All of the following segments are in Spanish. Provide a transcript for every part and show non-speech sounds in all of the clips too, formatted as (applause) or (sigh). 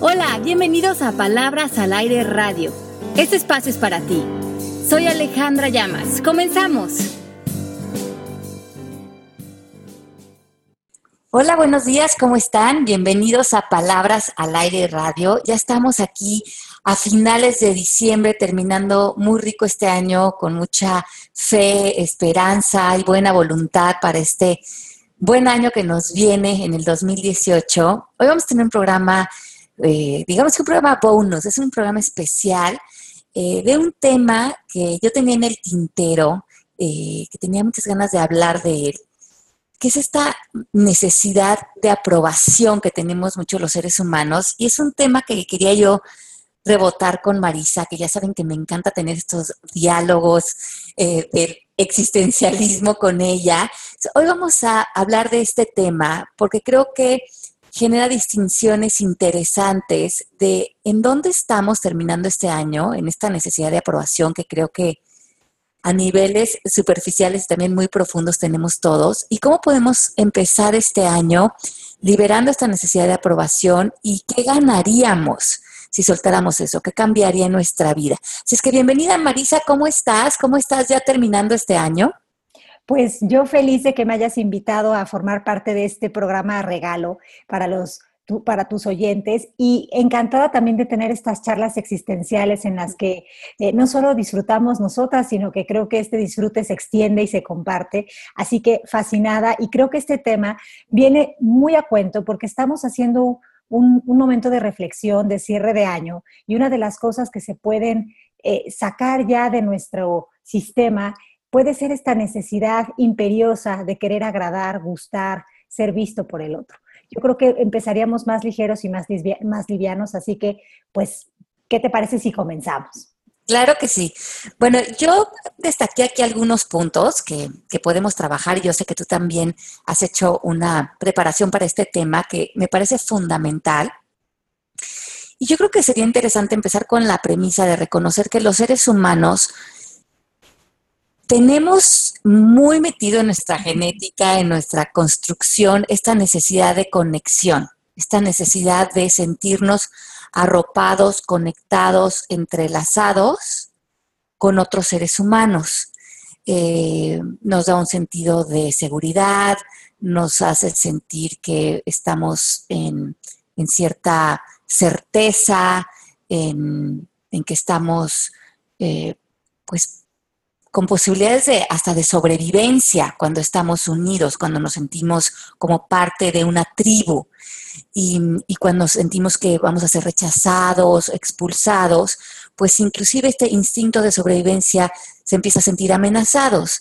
Hola, bienvenidos a Palabras al Aire Radio. Este espacio es para ti. Soy Alejandra Llamas. Comenzamos. Hola, buenos días, ¿cómo están? Bienvenidos a Palabras al Aire Radio. Ya estamos aquí a finales de diciembre, terminando muy rico este año, con mucha fe, esperanza y buena voluntad para este buen año que nos viene en el 2018. Hoy vamos a tener un programa, eh, digamos que un programa bonus, es un programa especial eh, de un tema que yo tenía en el tintero, eh, que tenía muchas ganas de hablar de él que es esta necesidad de aprobación que tenemos muchos los seres humanos. Y es un tema que quería yo rebotar con Marisa, que ya saben que me encanta tener estos diálogos eh, del existencialismo con ella. Hoy vamos a hablar de este tema porque creo que genera distinciones interesantes de en dónde estamos terminando este año, en esta necesidad de aprobación que creo que a niveles superficiales y también muy profundos tenemos todos y cómo podemos empezar este año liberando esta necesidad de aprobación y qué ganaríamos si soltáramos eso, qué cambiaría en nuestra vida. Así es que bienvenida Marisa, ¿cómo estás? ¿Cómo estás ya terminando este año? Pues yo feliz de que me hayas invitado a formar parte de este programa regalo para los para tus oyentes y encantada también de tener estas charlas existenciales en las que eh, no solo disfrutamos nosotras, sino que creo que este disfrute se extiende y se comparte. Así que fascinada y creo que este tema viene muy a cuento porque estamos haciendo un, momento de reflexión, de cierre de año y una de las cosas que se pueden eh, sacar ya de nuestro sistema puede ser esta necesidad imperiosa de querer agradar, gustar, ser visto por el otro yo creo que empezaríamos más ligeros y más, livianos, así que, pues, ¿qué te parece si comenzamos? Claro que sí. Bueno, yo destaqué aquí algunos puntos que, que, podemos trabajar yo sé que tú también has hecho una preparación para este tema que me parece fundamental. Y yo creo que sería interesante empezar con la premisa de reconocer que los seres humanos tenemos muy metido en nuestra genética, en nuestra construcción, esta necesidad de conexión, esta necesidad de sentirnos arropados, conectados, entrelazados con otros seres humanos. Eh, nos da un sentido de seguridad, nos hace sentir que estamos en, cierta certeza, en, que estamos eh, pues con posibilidades de hasta de sobrevivencia cuando estamos unidos, cuando nos sentimos como parte de una tribu y, cuando sentimos que vamos a ser rechazados, expulsados, pues inclusive este instinto de sobrevivencia se empieza a sentir amenazados.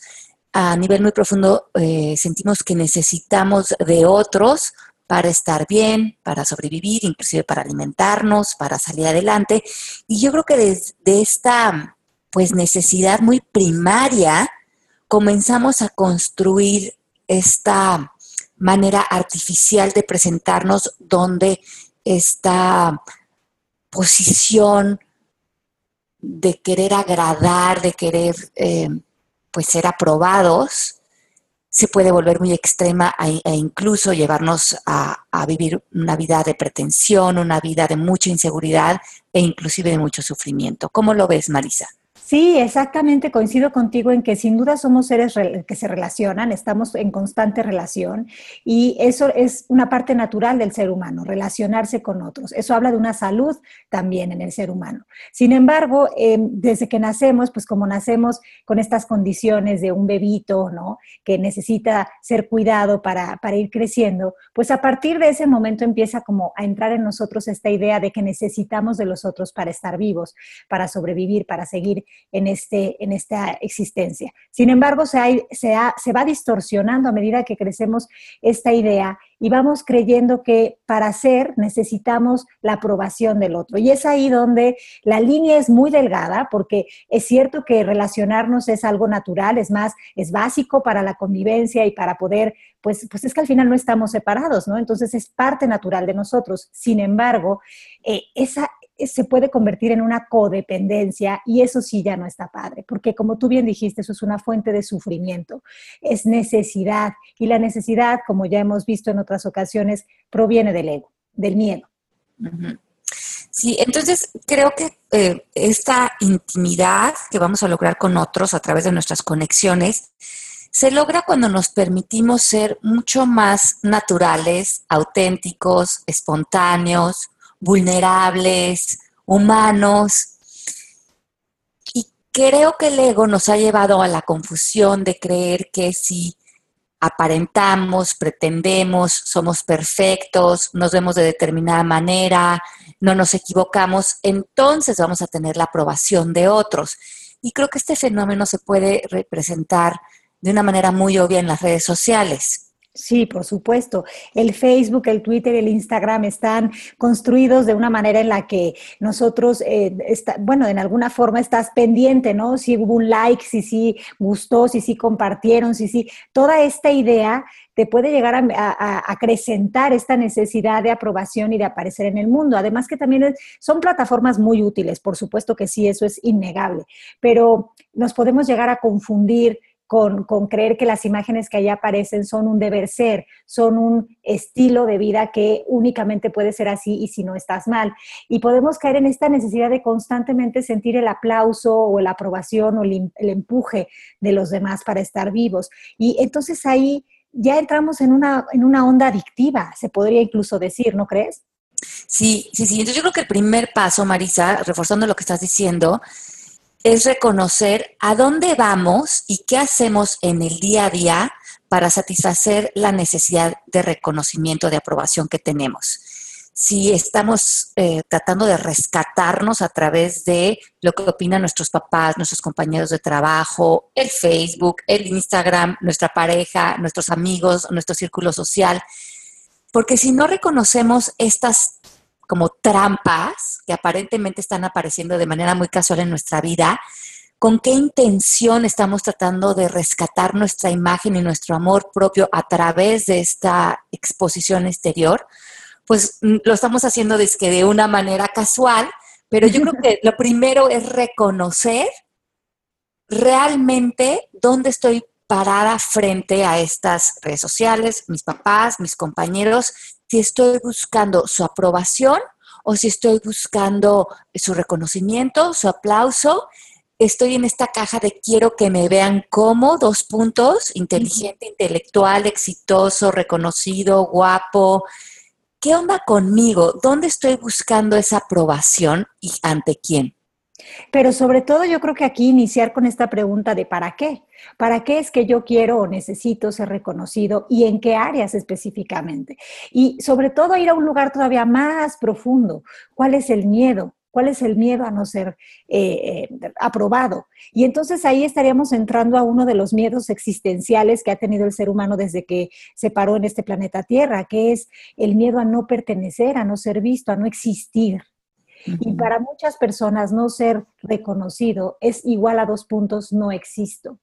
A nivel muy profundo eh, sentimos que necesitamos de otros para estar bien, para sobrevivir, inclusive para alimentarnos, para salir adelante. Y yo creo que desde esta pues necesidad muy primaria, comenzamos a construir esta manera artificial de presentarnos donde esta posición de querer agradar, de querer eh, pues ser aprobados, se puede volver muy extrema e, incluso llevarnos a, a, vivir una vida de pretensión, una vida de mucha inseguridad e inclusive de mucho sufrimiento. ¿Cómo lo ves, Marisa? Sí, exactamente, coincido contigo en que sin duda somos seres que se relacionan, estamos en constante relación y eso es una parte natural del ser humano, relacionarse con otros. Eso habla de una salud también en el ser humano. Sin embargo, em, desde que nacemos, pues como nacemos con estas condiciones de un bebito, ¿no? Que necesita ser cuidado para, para ir creciendo, pues a partir de ese momento empieza como a entrar en nosotros esta idea de que necesitamos de los otros para estar vivos, para sobrevivir, para seguir en, este, en esta existencia. Sin embargo, se, se, se va distorsionando a medida que crecemos esta idea y vamos creyendo que para ser necesitamos la aprobación del otro. Y es ahí donde la línea es muy delgada, porque es cierto que relacionarnos es algo natural, es más, es básico para la convivencia y para poder, pues, pues es que al final no estamos separados, ¿no? Entonces es parte natural de nosotros. Sin embargo, eh, esa, se puede convertir en una codependencia y eso sí ya no está padre, porque como tú bien dijiste, eso es una fuente de sufrimiento, es necesidad y la necesidad, como ya hemos visto en otras ocasiones, proviene del ego, del miedo. Sí, entonces creo que eh, esta intimidad que vamos a lograr con otros a través de nuestras conexiones se logra cuando nos permitimos ser mucho más naturales, auténticos, espontáneos, vulnerables, humanos. Y creo que el ego nos ha llevado a la confusión de creer que si aparentamos, pretendemos, somos perfectos, nos vemos de determinada manera, no nos equivocamos, entonces vamos a tener la aprobación de otros. Y creo que este fenómeno se puede representar de una manera muy obvia en las redes sociales. Sí, por supuesto. El Facebook, el Twitter, el Instagram están construidos de una manera en la que nosotros, eh, bueno, en alguna forma estás pendiente, ¿no? Si hubo un like, si sí gustó, si sí compartieron, si sí. Toda esta idea te puede llegar a, acrecentar esta necesidad de aprobación y de aparecer en el mundo. Además que también son plataformas muy útiles, por supuesto que sí, eso es innegable, pero nos podemos llegar a confundir con, creer que las imágenes que allá aparecen son un deber ser, son un estilo de vida que únicamente puede ser así y si no estás mal. Y podemos caer en esta necesidad de constantemente sentir el aplauso o la aprobación o el, empuje de los demás para estar vivos. Y entonces ahí ya entramos en una, en una onda adictiva, se podría incluso decir, ¿no crees? Sí, sí, sí. Entonces yo creo que el primer paso, Marisa, reforzando lo que estás diciendo, es reconocer a dónde vamos y qué hacemos en el día a día para satisfacer la necesidad de reconocimiento, de aprobación que tenemos. Si estamos eh, tratando de rescatarnos a través de lo que opinan nuestros papás, nuestros compañeros de trabajo, el Facebook, el Instagram, nuestra pareja, nuestros amigos, nuestro círculo social, porque si no reconocemos estas como trampas que aparentemente están apareciendo de manera muy casual en nuestra vida, con qué intención estamos tratando de rescatar nuestra imagen y nuestro amor propio a través de esta exposición exterior, pues mm, lo estamos haciendo desde de una manera casual, pero yo creo que (laughs) lo primero es reconocer realmente dónde estoy parada frente a estas redes sociales, mis papás, mis compañeros, si estoy buscando su aprobación o si estoy buscando su reconocimiento, su aplauso. Estoy en esta caja de quiero que me vean como dos puntos, inteligente, intelectual, exitoso, reconocido, guapo. ¿Qué onda conmigo? ¿Dónde estoy buscando esa aprobación y ante quién? Pero sobre todo yo creo que aquí iniciar con esta pregunta de ¿para qué? ¿Para qué es que yo quiero o necesito ser reconocido y en qué áreas específicamente? Y sobre todo ir a un lugar todavía más profundo. ¿Cuál es el miedo? ¿Cuál es el miedo a no ser eh, eh, aprobado? Y entonces ahí estaríamos entrando a uno de los miedos existenciales que ha tenido el ser humano desde que se paró en este planeta Tierra, que es el miedo a no pertenecer, a no ser visto, a no existir. Y para muchas personas no ser reconocido es igual a dos puntos, no existo.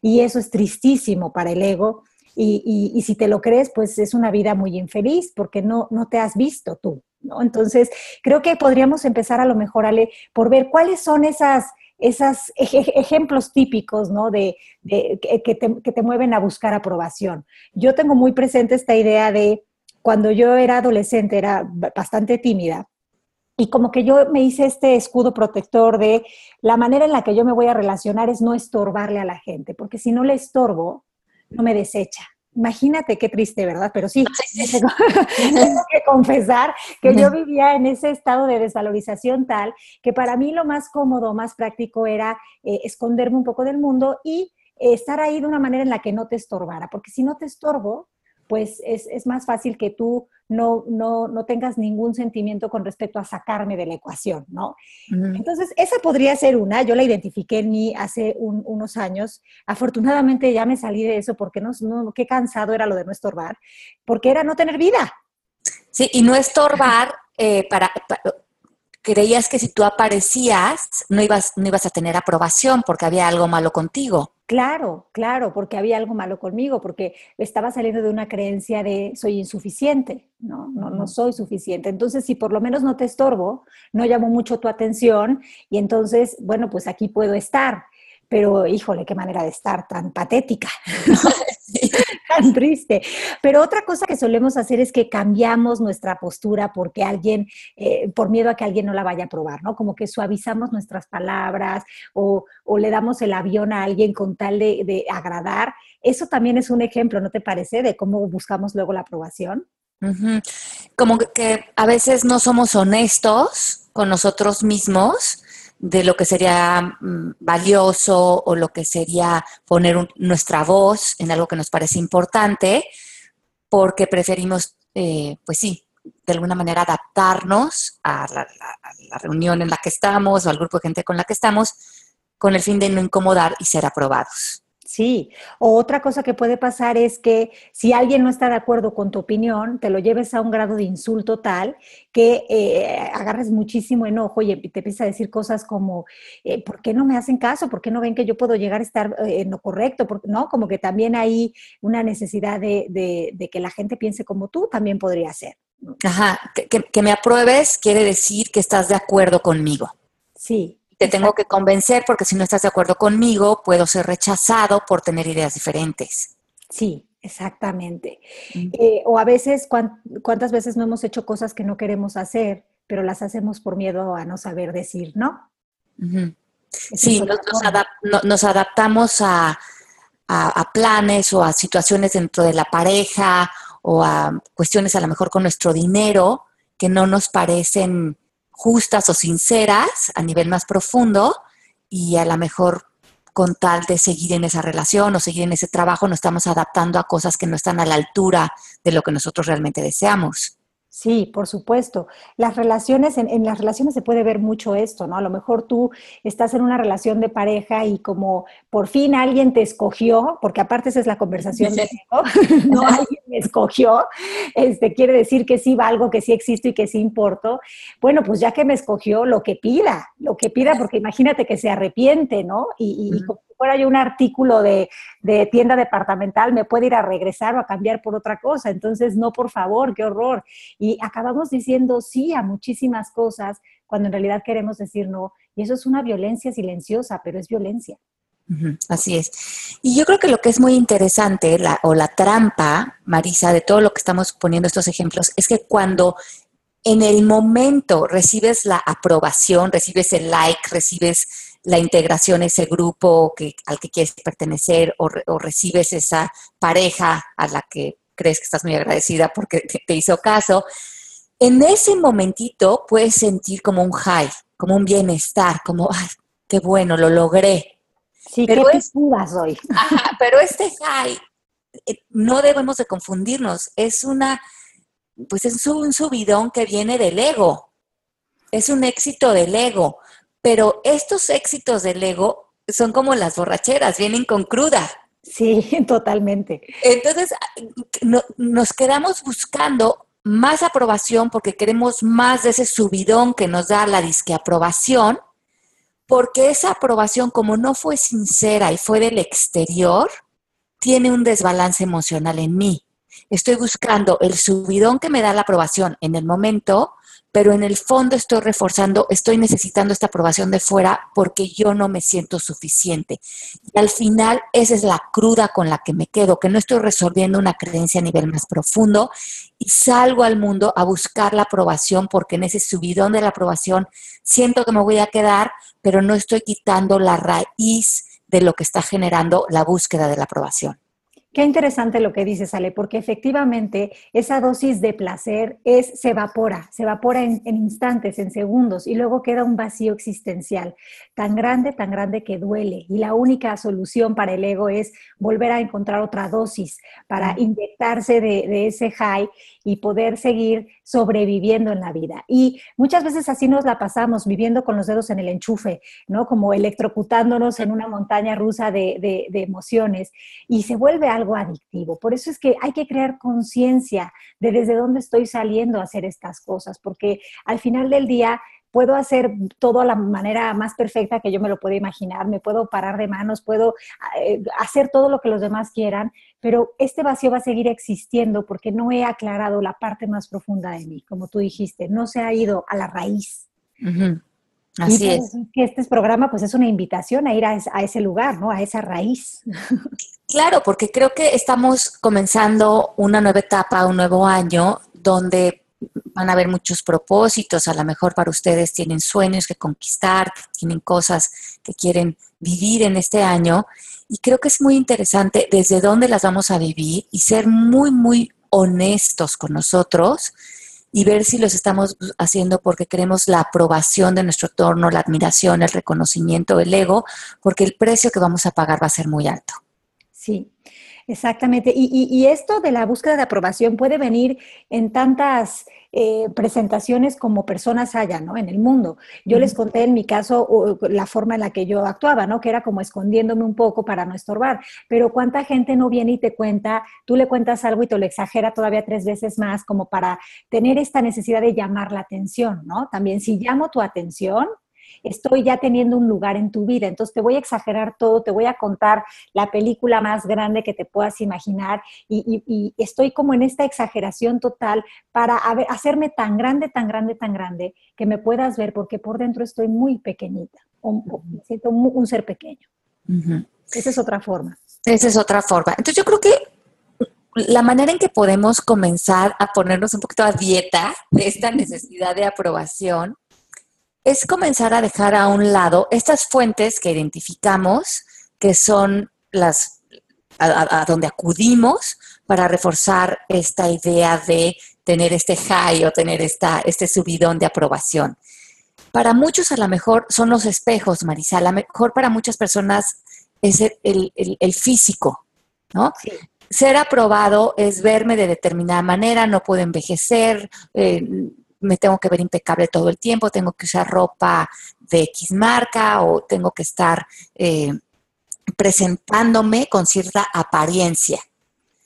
Y eso es tristísimo para el ego. Y, si te lo crees, pues es una vida muy infeliz porque no, no te has visto tú. ¿no? Entonces, creo que podríamos empezar a lo mejor, Ale, por ver cuáles son esas, esos ejemplos típicos, ¿no? De, que, te, que te mueven a buscar aprobación. Yo tengo muy presente esta idea de cuando yo era adolescente, era bastante tímida, y como que yo me hice este escudo protector de la manera en la que yo me voy a relacionar es no estorbarle a la gente, porque si no le estorbo, no me desecha. Imagínate qué triste, ¿verdad? Pero sí, (laughs) tengo que confesar que yo vivía en ese estado de desvalorización tal que para mí lo más cómodo, más práctico era eh, esconderme un poco del mundo y eh, estar ahí de una manera en la que no te estorbara, porque si no te estorbo, pues es, más fácil que tú no, no, tengas ningún sentimiento con respecto a sacarme de la ecuación, ¿no? Entonces, esa podría ser una, yo la identifiqué en mí hace unos años, afortunadamente ya me salí de eso porque no, no, qué cansado era lo de no estorbar, porque era no tener vida. Sí, y no estorbar eh, para, creías que si tú aparecías no ibas, no ibas a tener aprobación porque había algo malo contigo. Claro, claro, porque había algo malo conmigo, porque estaba saliendo de una creencia de soy insuficiente, no, no, no soy suficiente. Entonces, si por lo menos no te estorbo, no llamo mucho tu atención y entonces, bueno, pues aquí puedo estar. Pero, híjole, qué manera de estar tan patética. (laughs) (laughs) tan triste. Pero otra cosa que solemos hacer es que cambiamos nuestra postura porque alguien, eh, por miedo a que alguien no la vaya a probar, ¿no? Como que suavizamos nuestras palabras o, le damos el avión a alguien con tal de, agradar. Eso también es un ejemplo, ¿no te parece? De cómo buscamos luego la aprobación. Como que a veces no somos honestos con nosotros mismos de lo que sería mm, valioso o lo que sería poner nuestra voz en algo que nos parece importante, porque preferimos, eh, pues sí, de alguna manera adaptarnos a la, reunión en la que estamos o al grupo de gente con la que estamos, con el fin de no incomodar y ser aprobados. Sí, o otra cosa que puede pasar es que si alguien no está de acuerdo con tu opinión, te lo lleves a un grado de insulto tal que eh, agarres muchísimo enojo y te empieza a decir cosas como, eh, ¿por qué no me hacen caso? ¿Por qué no ven que yo puedo llegar a estar eh, en lo correcto? ¿No? Como que también hay una necesidad de, que la gente piense como tú, también podría ser. Ajá, que me apruebes quiere decir que estás de acuerdo conmigo. Sí, te tengo que convencer porque si no estás de acuerdo conmigo, puedo ser rechazado por tener ideas diferentes. Sí, exactamente. Eh, o a veces, ¿cuántas veces no hemos hecho cosas que no queremos hacer, pero las hacemos por miedo a no saber decir no? Sí, nos, adaptamos a, a, planes o a situaciones dentro de la pareja o a cuestiones a lo mejor con nuestro dinero que no nos parecen justas o sinceras a nivel más profundo y a lo mejor con tal de seguir en esa relación o seguir en ese trabajo, nos estamos adaptando a cosas que no están a la altura de lo que nosotros realmente deseamos. Sí, por supuesto. Las relaciones, en, las relaciones se puede ver mucho esto, ¿no? A lo mejor tú estás en una relación de pareja y como por fin alguien te escogió, porque aparte esa es la conversación de (laughs) ego, (laughs) no alguien me escogió, este, quiere decir que sí valgo, que sí existo y que sí importo. Bueno, pues ya que me escogió, lo que pida, lo que pida, porque imagínate que se arrepiente, ¿no? Y, y fuera yo un artículo de, tienda departamental, me puede ir a regresar o a cambiar por otra cosa. Entonces, no, por favor, qué horror. Y acabamos diciendo sí a muchísimas cosas cuando en realidad queremos decir no. Y eso es una violencia silenciosa, pero es violencia. Así es. Y yo creo que lo que es muy interesante, o la trampa, Marisa, de todo lo que estamos poniendo estos ejemplos, es que cuando en el momento recibes la aprobación, recibes el like, recibes la integración a ese grupo que, al que quieres pertenecer o, recibes esa pareja a la que crees que estás muy agradecida porque te, hizo caso, en ese momentito puedes sentir como un high, como un bienestar, como, ay, qué bueno, lo logré. Sí, pero qué es, hoy. pero este high, eh, no debemos de confundirnos, es una, pues es un subidón que viene del ego, es un éxito del ego. Pero estos éxitos del ego son como las borracheras, vienen con cruda. Sí, (laughs) totalmente. Entonces, nos quedamos buscando más aprobación porque queremos más de ese subidón que nos da la disque aprobación, porque esa aprobación, como no fue sincera y fue del exterior, tiene un desbalance emocional en mí. Estoy buscando el subidón que me da la aprobación en el momento, pero en el fondo estoy reforzando, estoy necesitando esta aprobación de fuera porque yo no me siento suficiente. Y al final esa es la cruda con la que me quedo, que no estoy resolviendo una creencia a nivel más profundo y salgo al mundo a buscar la aprobación porque en ese subidón de la aprobación siento que me voy a quedar, pero no estoy quitando la raíz de lo que está generando la búsqueda de la aprobación. Qué interesante lo que dices, Ale, porque efectivamente esa dosis de placer es, se evapora, se evapora en, instantes, en segundos, y luego queda un vacío existencial tan grande, tan grande que duele. Y la única solución para el ego es volver a encontrar otra dosis para inyectarse de, de ese high y poder seguir sobreviviendo en la vida. Y muchas veces así nos la pasamos, viviendo con los dedos en el enchufe, ¿no? Como electrocutándonos en una montaña rusa de, emociones y se vuelve algo adictivo. Por eso es que hay que crear conciencia de desde dónde estoy saliendo a hacer estas cosas, porque al final del día puedo hacer todo a la manera más perfecta que yo me lo puedo imaginar, me puedo parar de manos, puedo eh, hacer todo lo que los demás quieran, pero este vacío va a seguir existiendo porque no he aclarado la parte más profunda de mí, como tú dijiste, no se ha ido a la raíz. Así es. Que este programa pues es una invitación a ir a, ese lugar, ¿no? A esa raíz. (laughs) Claro, porque creo que estamos comenzando una nueva etapa, un nuevo año, donde van a haber muchos propósitos, a lo mejor para ustedes tienen sueños que conquistar, tienen cosas que quieren vivir en este año y creo que es muy interesante desde dónde las vamos a vivir y ser muy, muy honestos con nosotros y ver si los estamos haciendo porque queremos la aprobación de nuestro entorno, la admiración, el reconocimiento, el ego, porque el precio que vamos a pagar va a ser muy alto. Sí, exactamente. Y, esto de la búsqueda de aprobación puede venir en tantas eh, presentaciones como personas haya, ¿no? En el mundo. Yo les conté en mi caso la forma en la que yo actuaba, ¿no? Que era como escondiéndome un poco para no estorbar. Pero cuánta gente no viene y te cuenta, tú le cuentas algo y te lo exagera todavía tres veces más como para tener esta necesidad de llamar la atención, ¿no? También si llamo tu atención, estoy ya teniendo un lugar en tu vida. Entonces te voy a exagerar todo, te voy a contar la película más grande que te puedas imaginar y, estoy como en esta exageración total para hacerme tan grande, tan grande, tan grande que me puedas ver porque por dentro estoy muy pequeñita, me siento un, ser pequeño. Esa es otra forma. Esa es otra forma. Entonces yo creo que la manera en que podemos comenzar a ponernos un poquito a dieta de esta necesidad de aprobación es comenzar a dejar a un lado estas fuentes que identificamos, que son las a, donde acudimos para reforzar esta idea de tener este high o tener esta, este subidón de aprobación. Para muchos a lo mejor son los espejos, Marisa, a lo mejor para muchas personas es el, físico, ¿no? Ser aprobado es verme de determinada manera, no puedo envejecer, eh, me tengo que ver impecable todo el tiempo, tengo que usar ropa de X marca o tengo que estar eh, presentándome con cierta apariencia.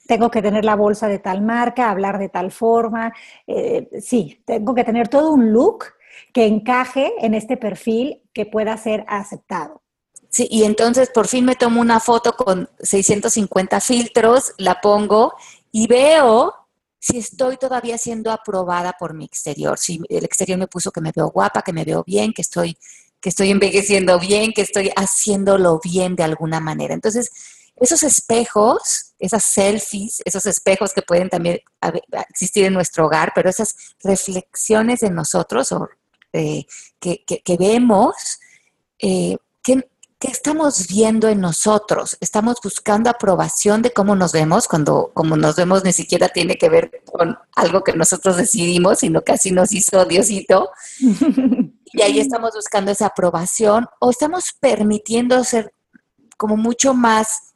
Tengo que tener la bolsa de tal marca, hablar de tal forma. Eh, sí, tengo que tener todo un look que encaje en este perfil que pueda ser aceptado. Sí, y entonces por fin me tomo una foto con 650 filtros, la pongo y veo si estoy todavía siendo aprobada por mi exterior, si el exterior me puso que me veo guapa, que me veo bien, que estoy, que estoy envejeciendo bien, que estoy haciéndolo bien de alguna manera. Entonces, esos espejos, esas selfies, esos espejos que pueden también existir en nuestro hogar, pero esas reflexiones de nosotros o, eh, que, vemos, eh, que ¿qué estamos viendo en nosotros? Estamos buscando aprobación de cómo nos vemos, cuando como nos vemos ni siquiera tiene que ver con algo que nosotros decidimos, sino que así nos hizo Diosito. (laughs) y ahí estamos buscando esa aprobación o estamos permitiendo ser como mucho más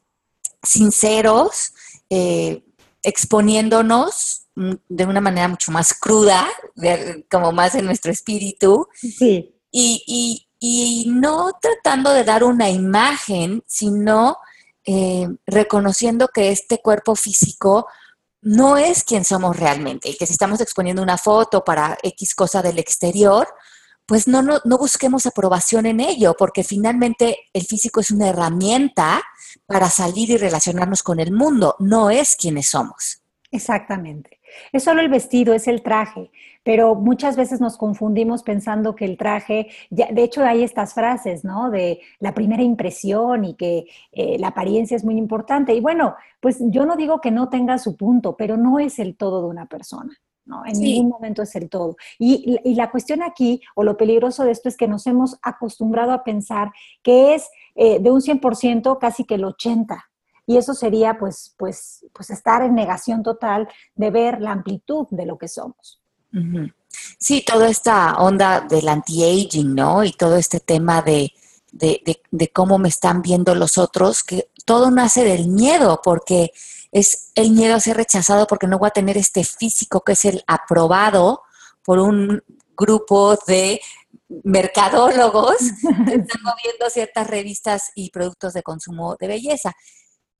sinceros, eh, exponiéndonos de una manera mucho más cruda, como más en nuestro espíritu. Sí. y, y no tratando de dar una imagen, sino eh, reconociendo que este cuerpo físico no es quien somos realmente y que si estamos exponiendo una foto para X cosa del exterior, pues no, no, no busquemos aprobación en ello, porque finalmente el físico es una herramienta para salir y relacionarnos con el mundo, no es quienes somos. Exactamente. Es solo el vestido, es el traje, pero muchas veces nos confundimos pensando que el traje, ya, de hecho hay estas frases, ¿no? De la primera impresión y que eh, la apariencia es muy importante. Y bueno, pues yo no digo que no tenga su punto, pero no es el todo de una persona. ¿no? En ningún momento es el todo. Y, la cuestión aquí, o lo peligroso de esto, es que nos hemos acostumbrado a pensar que es eh, de un 100% casi que el 80%. Y eso sería pues, pues, pues estar en negación total de ver la amplitud de lo que somos. Sí, toda esta onda del anti-aging, ¿no? Y todo este tema de, de, cómo me están viendo los otros, que todo nace del miedo, porque es el miedo a ser rechazado porque no voy a tener este físico que es el aprobado por un grupo de mercadólogos que (laughs) están moviendo ciertas revistas y productos de consumo de belleza.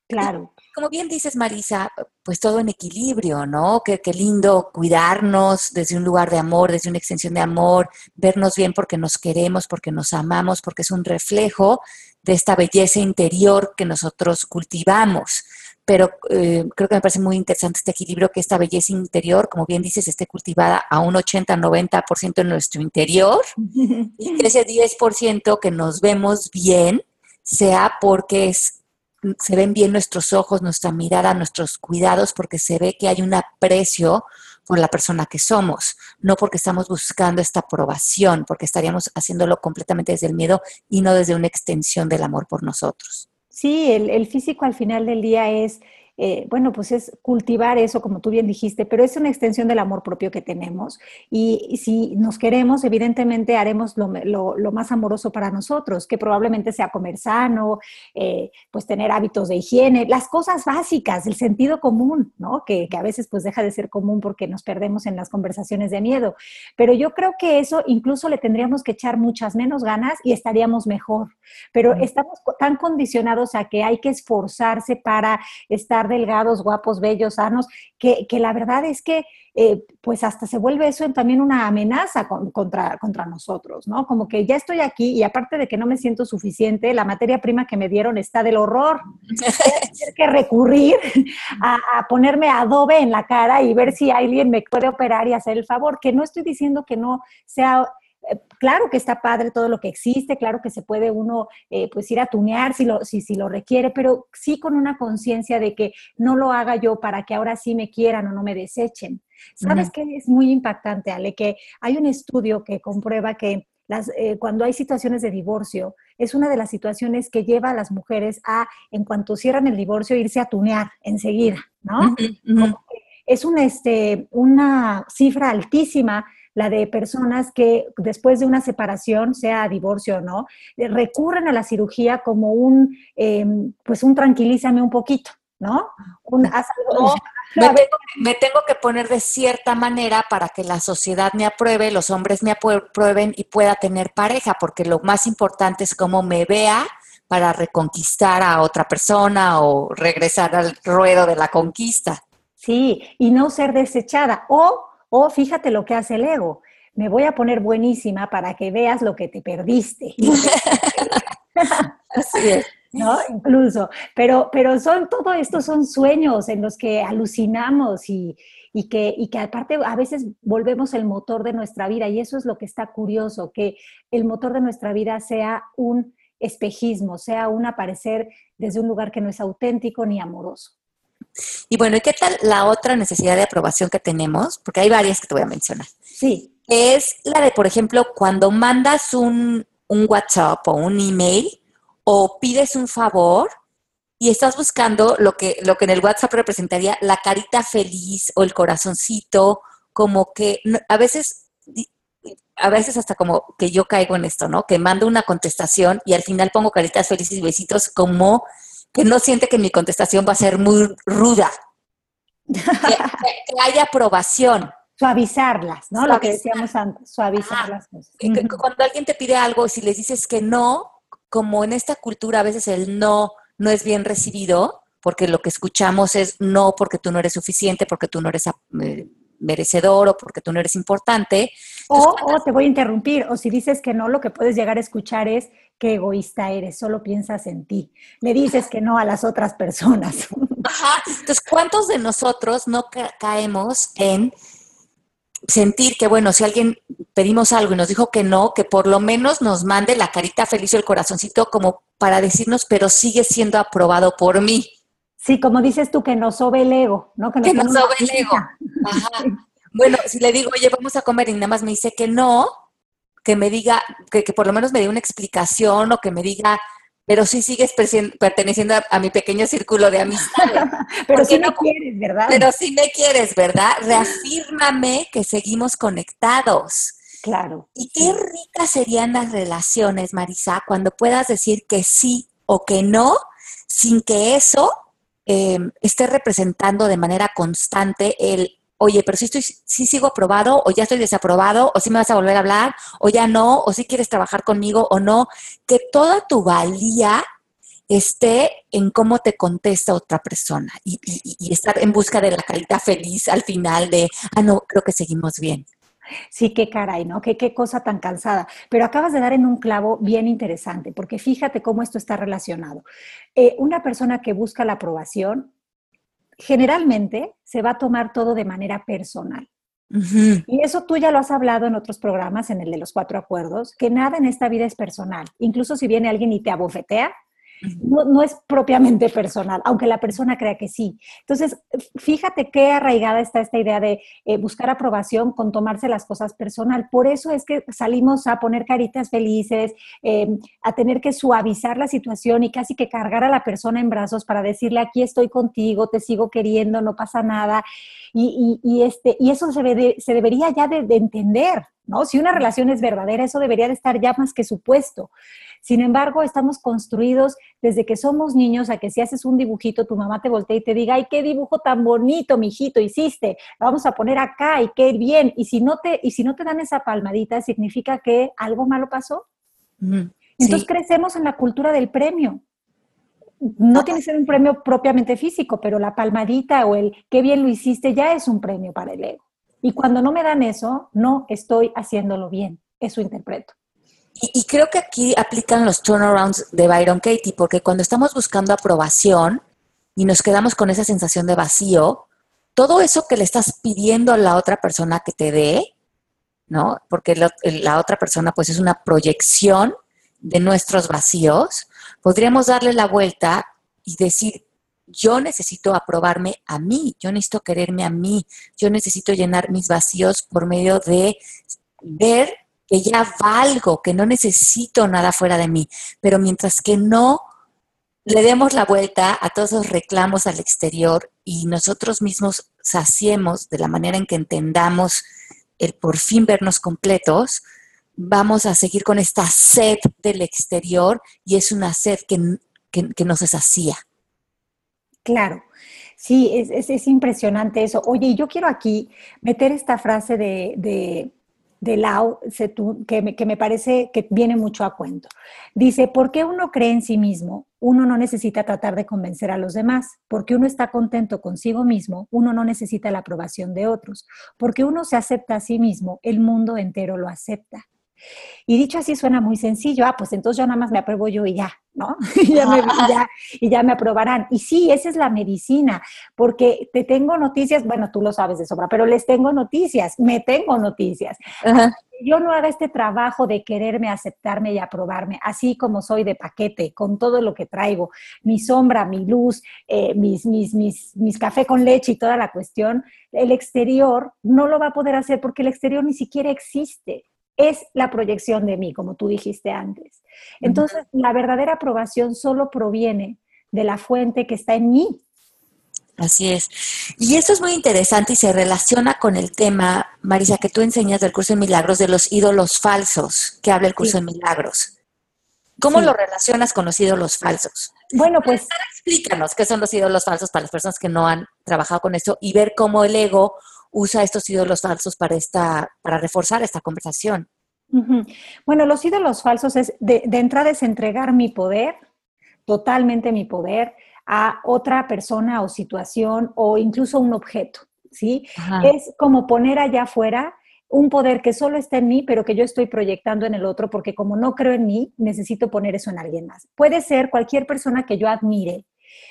Claro. Como bien dices, Marisa, pues todo en equilibrio, ¿no? Qué, lindo cuidarnos desde un lugar de amor, desde una extensión de amor, vernos bien porque nos queremos, porque nos amamos, porque es un reflejo de esta belleza interior que nosotros cultivamos. Pero eh, creo que me parece muy interesante este equilibrio, que esta belleza interior, como bien dices, esté cultivada a un 80-90% en nuestro interior (laughs) y que ese 10% que nos vemos bien sea porque es se ven bien nuestros ojos, nuestra mirada, nuestros cuidados, porque se ve que hay un aprecio por la persona que somos, no porque estamos buscando esta aprobación, porque estaríamos haciéndolo completamente desde el miedo y no desde una extensión del amor por nosotros. Sí, el, el físico al final del día es eh, bueno, pues es cultivar eso, como tú bien dijiste, pero es una extensión del amor propio que tenemos. Y, si nos queremos, evidentemente haremos lo, más amoroso para nosotros, que probablemente sea comer sano, eh, pues tener hábitos de higiene, las cosas básicas, el sentido común, ¿no? Que, a veces pues deja de ser común porque nos perdemos en las conversaciones de miedo. Pero yo creo que eso incluso le tendríamos que echar muchas menos ganas y estaríamos mejor. Pero estamos tan condicionados a que hay que esforzarse para estar delgados, guapos, bellos, sanos, que, la verdad es que eh, pues hasta se vuelve eso también una amenaza contra, contra nosotros, ¿no? Como que ya estoy aquí y aparte de que no me siento suficiente, la materia prima que me dieron está del horror. Tener que recurrir a, ponerme adobe en la cara y ver si alguien me puede operar y hacer el favor, que no estoy diciendo que no sea claro que está padre todo lo que existe, claro que se puede uno eh, pues ir a tunear si lo, si, si lo requiere, pero sí con una conciencia de que no lo haga yo para que ahora sí me quieran o no me desechen. ¿Sabes qué es muy impactante, Ale? Que hay un estudio que comprueba que las, eh, cuando hay situaciones de divorcio, es una de las situaciones que lleva a las mujeres a, en cuanto cierran el divorcio, irse a tunear enseguida, ¿no? Es una, este, una cifra altísima la de personas que después de una separación, sea divorcio o no, eh, recurren a la cirugía como un, em, pues un tranquilízame un poquito, ¿no? (laughs) me, tengo, que poner de cierta manera para que la sociedad me apruebe, los hombres me aprueben y pueda tener pareja, porque lo más importante es cómo me vea para reconquistar a otra persona o regresar al ruedo de la conquista. Sí, y no ser desechada. O o fíjate lo que hace el ego. Me voy a poner buenísima para que veas lo que te perdiste. (laughs) Así es. ¿no? Incluso, pero, pero son, todo esto son sueños en los que alucinamos y, que, y que aparte a veces volvemos el motor de nuestra vida y eso es lo que está curioso, que el motor de nuestra vida sea un espejismo, sea un aparecer desde un lugar que no es auténtico ni amoroso. Y bueno, ¿y qué tal la otra necesidad de aprobación que tenemos? Porque hay varias que te voy a mencionar. Sí. Es la de, por ejemplo, cuando mandas un, WhatsApp o un email o pides un favor y estás buscando lo que, lo que en el WhatsApp representaría la carita feliz o el corazoncito, como que a veces, a veces hasta como que yo caigo en esto, ¿no? Que mando una contestación y al final pongo caritas felices y besitos como que no siente que mi contestación va a ser muy ruda. (laughs) que, haya aprobación. Suavizarlas, ¿no? Lo que decíamos antes, suavizar las cosas. Cuando alguien te pide algo, si les dices que no, como en esta cultura a veces el no no es bien recibido, porque lo que escuchamos es no porque tú no eres suficiente, porque tú no eres eh, merecedor o porque tú no eres importante. O, o, te voy a interrumpir, o si dices que no, lo que puedes llegar a escuchar es qué egoísta eres, solo piensas en ti. Le dices que no a las otras personas. (laughs) Ajá. Entonces, ¿cuántos de nosotros no caemos en sentir que, bueno, si alguien pedimos algo y nos dijo que no, que por lo menos nos mande la carita feliz o el corazoncito como para decirnos, pero sigue siendo aprobado por mí. Sí, como dices tú, que nos sobe el ego, ¿no? Que nos, sobe el ego. Ajá. (laughs) Bueno, si le digo, oye, vamos a comer y nada más me dice que no, que me diga, que, por lo menos me dé una explicación o que me diga, pero sí sigues perteneciendo a, mi pequeño círculo de amistades. (laughs) pero sí me quieres, ¿verdad? Pero sí me quieres, ¿verdad? Reafírmame que seguimos conectados. Claro. Y qué ricas serían las relaciones, Marisa, cuando puedas decir que sí o que no, sin que eso eh, esté representando de manera constante el oye, pero si estoy, si sigo aprobado o ya estoy desaprobado o si me vas a volver a hablar o ya no o si quieres trabajar conmigo o no, que toda tu valía esté en cómo te contesta otra persona y, estar en busca de la carita feliz al final de, ah, no, creo que seguimos bien. Sí, qué caray, ¿no? Qué, qué cosa tan cansada. Pero acabas de dar en un clavo bien interesante, porque fíjate cómo esto está relacionado. Eh, una persona que busca la aprobación generalmente se va a tomar todo de manera personal. Y eso tú ya lo has hablado en otros programas, en el de los cuatro acuerdos, que nada en esta vida es personal. Incluso si viene alguien y te abofetea, no, es propiamente personal, aunque la persona crea que sí. Entonces, fíjate qué arraigada está esta idea de eh, buscar aprobación con tomarse las cosas personal. Por eso es que salimos a poner caritas felices, eh, a tener que suavizar la situación y casi que cargar a la persona en brazos para decirle, aquí estoy contigo, te sigo queriendo, no pasa nada. Y, este, y eso se, se debería ya de, de entender, ¿no? Si una relación es verdadera, eso debería de estar ya más que supuesto. Sin embargo, estamos construidos desde que somos niños a que si haces un dibujito, tu mamá te voltea y te diga, ay, qué dibujo tan bonito, mijito, hiciste, lo vamos a poner acá y qué bien. Y si no te, y si no te dan esa palmadita, significa que algo malo pasó. Entonces crecemos en la cultura del premio. No tiene que ser un premio propiamente físico, pero la palmadita o el qué bien lo hiciste ya es un premio para el ego. Y cuando no me dan eso, no estoy haciéndolo bien. Eso interpreto. Y, creo que aquí aplican los turnarounds de Byron Katie, porque cuando estamos buscando aprobación y nos quedamos con esa sensación de vacío, todo eso que le estás pidiendo a la otra persona que te dé, ¿no? Porque la otra persona pues es una proyección de nuestros vacíos, podríamos darle la vuelta y decir, yo necesito aprobarme a mí, yo necesito quererme a mí, yo necesito llenar mis vacíos por medio de ver que ya valgo, que no necesito nada fuera de mí. Pero mientras que no le demos la vuelta a todos los reclamos al exterior y nosotros mismos saciemos de la manera en que entendamos el por fin vernos completos, vamos a seguir con esta sed del exterior y es una sed que, que, no se sacía. Claro. Sí, es, es, impresionante eso. Oye, yo quiero aquí meter esta frase de de Lao que me, que me parece que viene mucho a cuento. Dice, ¿por qué uno cree en sí mismo? Uno no necesita tratar de convencer a los demás. Porque uno está contento consigo mismo, uno no necesita la aprobación de otros. Porque uno se acepta a sí mismo, el mundo entero lo acepta. Y dicho así suena muy sencillo, ah, pues entonces yo nada más me apruebo yo y ya, ¿no? (laughs) y, ya me, y, ya, me aprobarán. Y sí, esa es la medicina, porque te tengo noticias, bueno, tú lo sabes de sobra, pero les tengo noticias, me tengo noticias. Yo no haga este trabajo de quererme, aceptarme y aprobarme, así como soy de paquete, con todo lo que traigo, mi sombra, mi luz, eh, mis, mis, mis, mis café con leche y toda la cuestión, el exterior no lo va a poder hacer porque el exterior ni siquiera existe es la proyección de mí, como tú dijiste antes. Entonces, la verdadera aprobación solo proviene de la fuente que está en mí. Así es. Y esto es muy interesante y se relaciona con el tema, Marisa, que tú enseñas del curso de milagros de los ídolos falsos, que habla el curso de milagros. ¿Cómo lo relacionas con los ídolos falsos? Bueno, pues... Explícanos qué son los ídolos falsos para las personas que no han trabajado con esto y ver cómo el ego usa estos ídolos falsos para, esta, para reforzar esta conversación? Bueno, los ídolos falsos es de, entrada es entregar mi poder, totalmente mi poder, a otra persona o situación o incluso un objeto, ¿sí? Es como poner allá afuera un poder que solo está en mí, pero que yo estoy proyectando en el otro, porque como no creo en mí, necesito poner eso en alguien más. Puede ser cualquier persona que yo admire,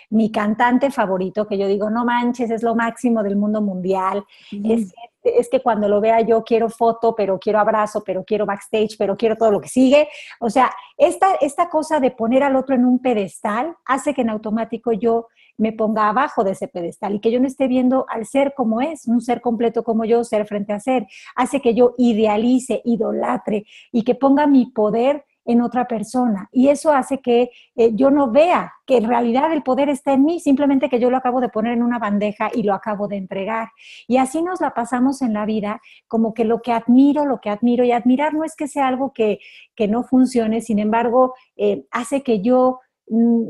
mi cantante favorito, que yo digo, no manches, es lo máximo del mundo mundial, es, es, que cuando lo vea yo quiero foto, pero quiero abrazo, pero quiero backstage, pero quiero todo lo que sigue. O sea, esta, esta cosa de poner al otro en un pedestal hace que en automático yo me ponga abajo de ese pedestal y que yo no esté viendo al ser como es, un ser completo como yo, ser frente a ser, hace que yo idealice, idolatre y que ponga mi poder en otra persona. Y eso hace que eh, yo no vea que en realidad el poder está en mí, simplemente que yo lo acabo de poner en una bandeja y lo acabo de entregar. Y así nos la pasamos en la vida, como que lo que admiro, lo que admiro, y admirar no es que sea algo que, no funcione, sin embargo, eh, hace que yo, mm,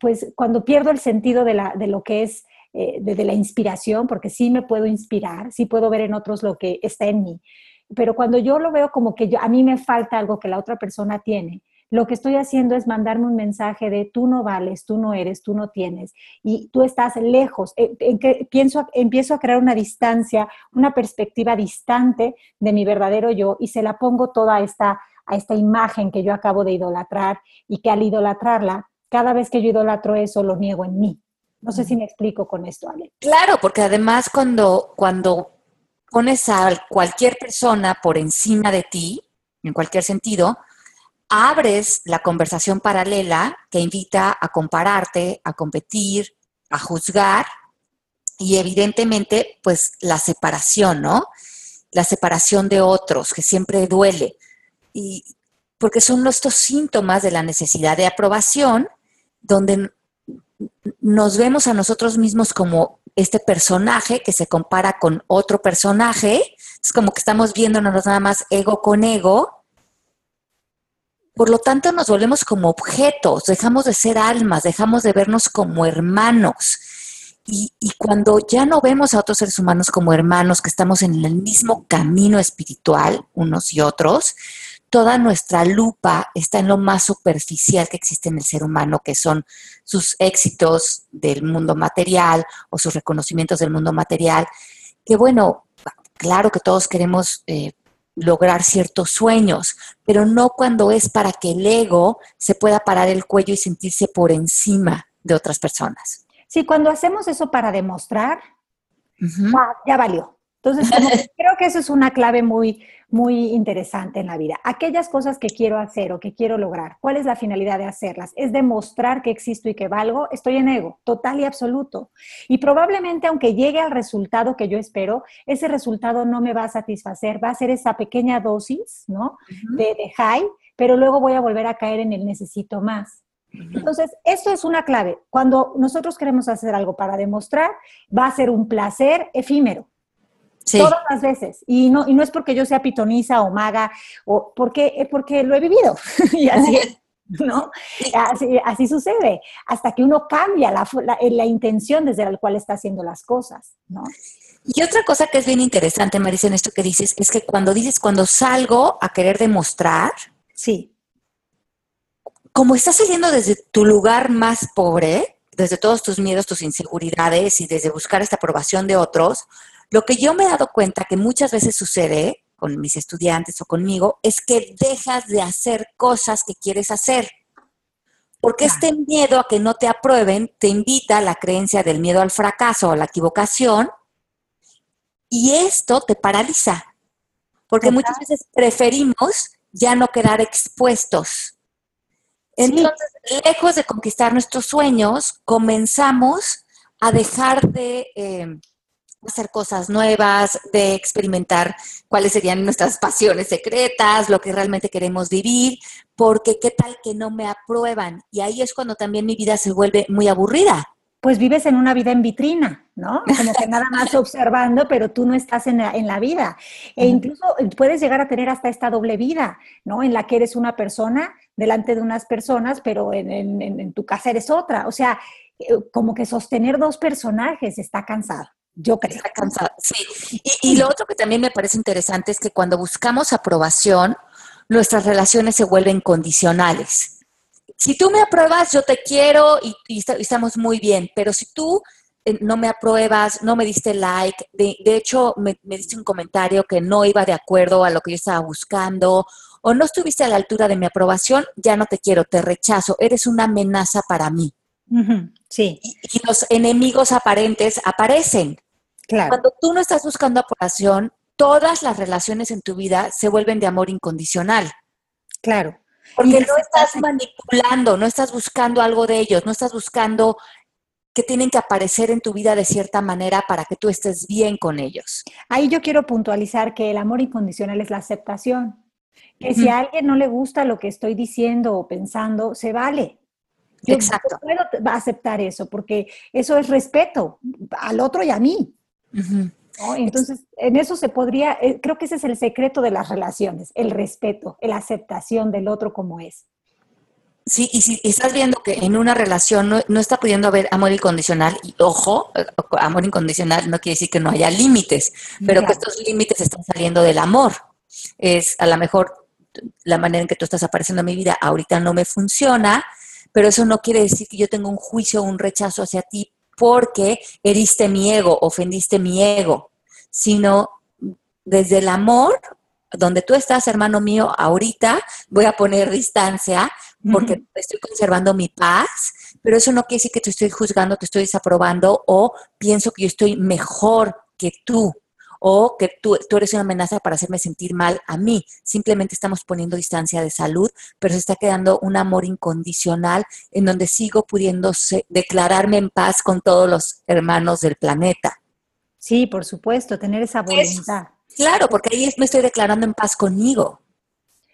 pues cuando pierdo el sentido de, la, de lo que es eh, de, la inspiración, porque sí me puedo inspirar, sí puedo ver en otros lo que está en mí, pero cuando yo lo veo como que a mí me falta algo que la otra persona tiene, lo que estoy haciendo es mandarme un mensaje de tú no vales, tú no eres, tú no tienes y tú estás lejos. Eh, en que pienso, empiezo a crear una distancia, una perspectiva distante de mi verdadero yo y se la pongo toda esta, a esta imagen que yo acabo de idolatrar y que al idolatrarla, cada vez que yo idolatro eso, lo niego en mí. No sé si me explico con esto, Ale. Claro, porque además cuando, cuando pones a cualquier persona por encima de ti, en cualquier sentido, abres la conversación paralela que invita a compararte, a competir, a juzgar y evidentemente pues la separación, ¿no? La separación de otros, que siempre duele. Y porque son estos síntomas de la necesidad de aprobación, donde nos vemos a nosotros mismos como este personaje que se compara con otro personaje. Es como que estamos viéndonos nada más ego con ego. Por lo tanto, nos volvemos como objetos, dejamos de ser almas, dejamos de vernos como hermanos. Y, y, cuando ya no vemos a otros seres humanos como hermanos, que estamos en el mismo camino espiritual, unos y otros, toda nuestra lupa está en lo más superficial que existe en el ser humano, que son sus éxitos del mundo material o sus reconocimientos del mundo material, que bueno, claro que todos queremos eh, lograr ciertos sueños, pero no cuando es para que el ego se pueda parar el cuello y sentirse por encima de otras personas. Sí, cuando hacemos eso para demostrar, ya valió. Entonces, (laughs) creo que eso es una clave muy, muy interesante en la vida. Aquellas cosas que quiero hacer o que quiero lograr, ¿cuál es la finalidad de hacerlas? Es demostrar que existo y que valgo. Estoy en ego, total y absoluto. Y probablemente, aunque llegue al resultado que yo espero, ese resultado no me va a satisfacer. Va a ser esa pequeña dosis, ¿no? de, de high, pero luego voy a volver a caer en el necesito más. Entonces, esto es una clave. Cuando nosotros queremos hacer algo para demostrar, va a ser un placer efímero. Todas las veces. Y no, y no es porque yo sea pitoniza o maga, o porque, porque lo he vivido. (laughs) y así es. (laughs) ¿No? Así, sucede, hasta que uno cambia la, la, intención desde la cual está haciendo las cosas, ¿no? Y otra cosa que es bien interesante, Marisa, en esto que dices, es que cuando dices, cuando salgo a querer demostrar, sí. Como estás saliendo desde tu lugar más pobre, desde todos tus miedos, tus inseguridades y desde buscar esta aprobación de otros, lo que yo me he dado cuenta que muchas veces sucede con mis estudiantes o conmigo es que dejas de hacer cosas que quieres hacer. Porque este miedo a que no te aprueben te invita a la creencia del miedo al fracaso o a la equivocación y esto te paraliza. Porque muchas veces preferimos ya no quedar expuestos. Entonces, lejos de conquistar nuestros sueños, comenzamos a dejar de eh, hacer cosas nuevas, de experimentar cuáles serían nuestras pasiones secretas, lo que realmente queremos vivir, porque qué tal que no me aprueban. Y ahí es cuando también mi vida se vuelve muy aburrida. Pues vives en una vida en vitrina, ¿no? (laughs) Como que nada más observando, pero tú no estás en la, en la vida. E incluso puedes llegar a tener hasta esta doble vida, ¿no? En la que eres una persona delante de unas personas, pero en, en, en tu casa eres otra. O sea, eh, como que sostener dos personajes está cansado. Yo creo. Está cansada, sí. Y, lo otro que también me parece interesante es que cuando buscamos aprobación, nuestras relaciones se vuelven condicionales. Si tú me apruebas, yo te quiero y, estamos muy bien, pero si tú eh, no me apruebas, no me diste like, de, hecho me, me, diste un comentario que no iba de acuerdo a lo que yo estaba buscando, o no estuviste a la altura de mi aprobación, ya no te quiero, te rechazo, eres una amenaza para mí. Sí. y los enemigos aparentes aparecen. Cuando tú no estás buscando aprobación, todas las relaciones en tu vida se vuelven de amor incondicional. Claro. Porque no estás manipulando, no estás buscando algo de ellos, no estás buscando que tienen que aparecer en tu vida de cierta manera para que tú estés bien con ellos. Ahí yo quiero puntualizar que el amor incondicional es la aceptación. Que si a alguien no le gusta lo que estoy diciendo o pensando, se vale. Exacto. puedo aceptar eso porque eso es respeto al otro y a mí. Entonces, en eso se podría, eh, creo que ese es el secreto de las relaciones, el respeto, la aceptación del otro como es. Sí, y si estás viendo que en una relación no, está pudiendo haber amor incondicional, y ojo, eh, amor incondicional no quiere decir que no haya límites, pero que estos límites están saliendo del amor. Es a lo mejor la manera en que tú estás apareciendo en mi vida ahorita no me funciona, pero eso no quiere decir que yo tenga un juicio o un rechazo hacia ti porque heriste mi ego, ofendiste mi ego, sino desde el amor, donde tú estás, hermano mío, ahorita voy a poner distancia porque estoy conservando mi paz, pero eso no quiere decir que te estoy juzgando, te estoy desaprobando o pienso que yo estoy mejor que tú o que tú, tú, eres una amenaza para hacerme sentir mal a mí. Simplemente estamos poniendo distancia de salud, pero se está quedando un amor incondicional en donde sigo pudiendo declararme en paz con todos los hermanos del planeta. Sí, por supuesto, tener esa voluntad. claro, porque ahí me estoy declarando en paz conmigo.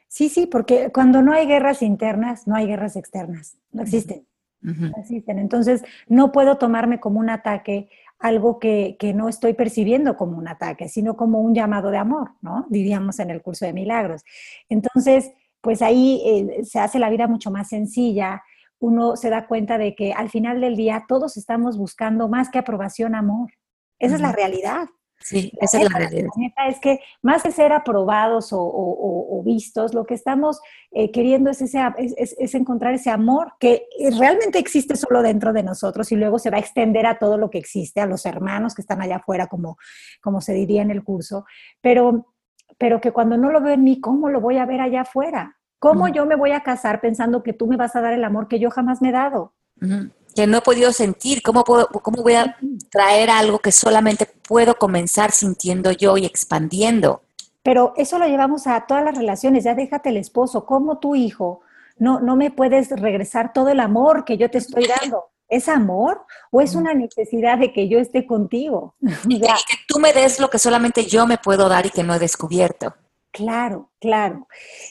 Sí, sí, porque cuando no hay guerras internas, no hay guerras externas, no existen. No existen. Entonces, no puedo tomarme como un ataque algo que, no estoy percibiendo como un ataque, sino como un llamado de amor, ¿no? Diríamos en el curso de milagros. Entonces, pues ahí eh, se hace la vida mucho más sencilla, uno se da cuenta de que al final del día todos estamos buscando más que aprobación, amor. Esa es la realidad. Sí, esa es la realidad. es que más que ser aprobados o, vistos, lo que estamos eh, queriendo es, ese, es, encontrar ese amor que realmente existe solo dentro de nosotros y luego se va a extender a todo lo que existe, a los hermanos que están allá afuera, como, como se diría en el curso, pero, pero que cuando no lo veo en mí, ¿cómo lo voy a ver allá afuera? ¿Cómo yo me voy a casar pensando que tú me vas a dar el amor que yo jamás me he dado? Que no he podido sentir, ¿cómo, puedo, ¿cómo voy a traer algo que solamente puedo comenzar sintiendo yo y expandiendo? Pero eso lo llevamos a todas las relaciones, ya déjate el esposo, como tu hijo, no, no me puedes regresar todo el amor que yo te estoy dando. ¿Es amor o es una necesidad de que yo esté contigo? (laughs) y que tú me des lo que solamente yo me puedo dar y que no he descubierto. Claro, claro.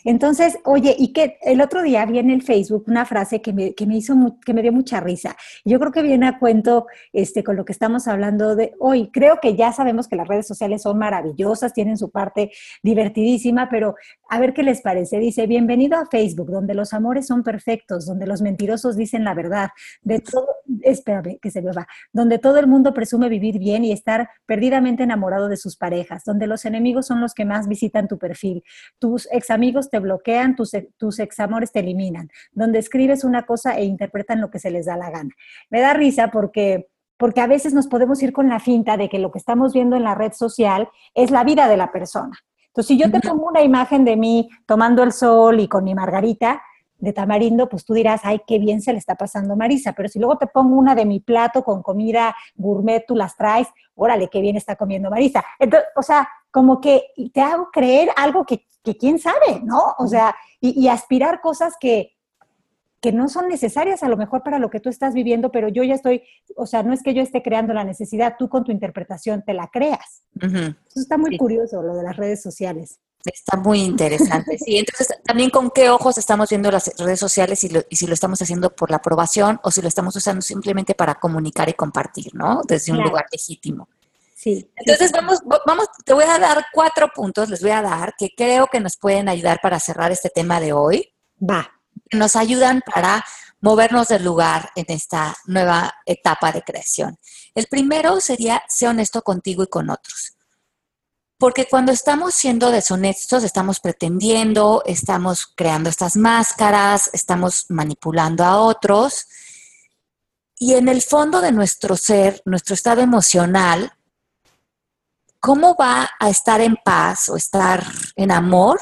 Entonces, oye, y que el otro día vi en el Facebook una frase que me, que me hizo, que me dio mucha risa. Yo creo que viene a cuento este, con lo que estamos hablando de hoy. Creo que ya sabemos que las redes sociales son maravillosas, tienen su parte divertidísima, pero a ver qué les parece. Dice, bienvenido a Facebook, donde los amores son perfectos, donde los mentirosos dicen la verdad, de todo, espérame, que se me va, donde todo el mundo presume vivir bien y estar perdidamente enamorado de sus parejas, donde los enemigos son los que más visitan tu perfil tus ex amigos te bloquean, tus, tus ex amores te eliminan, donde escribes una cosa e interpretan lo que se les da la gana. Me da risa porque porque a veces nos podemos ir con la finta de que lo que estamos viendo en la red social es la vida de la persona. Entonces, si yo te pongo una imagen de mí tomando el sol y con mi margarita de tamarindo, pues tú dirás, ay, qué bien se le está pasando Marisa. Pero si luego te pongo una de mi plato con comida gourmet, tú las traes, órale, qué bien está comiendo Marisa. Entonces, o sea, como que te hago creer algo que, quién sabe, ¿no? O sea, y, aspirar cosas que, que no son necesarias a lo mejor para lo que tú estás viviendo, pero yo ya estoy, o sea, no es que yo esté creando la necesidad, tú con tu interpretación te la creas. Eso está muy curioso, lo de las redes sociales. Está muy interesante. Sí, entonces también con qué ojos estamos viendo las redes sociales y, y, si lo estamos haciendo por la aprobación o si lo estamos usando simplemente para comunicar y compartir, ¿no? Desde un lugar legítimo. Sí. Entonces vamos, vamos, te voy a dar cuatro puntos, les voy a dar, que creo que nos pueden ayudar para cerrar este tema de hoy. Va. nos ayudan para movernos del lugar en esta nueva etapa de creación. El primero sería ser honesto contigo y con otros. Porque cuando estamos siendo deshonestos, estamos pretendiendo, estamos creando estas máscaras, estamos manipulando a otros. Y en el fondo de nuestro ser, nuestro estado emocional, ¿cómo va a estar en paz o estar en amor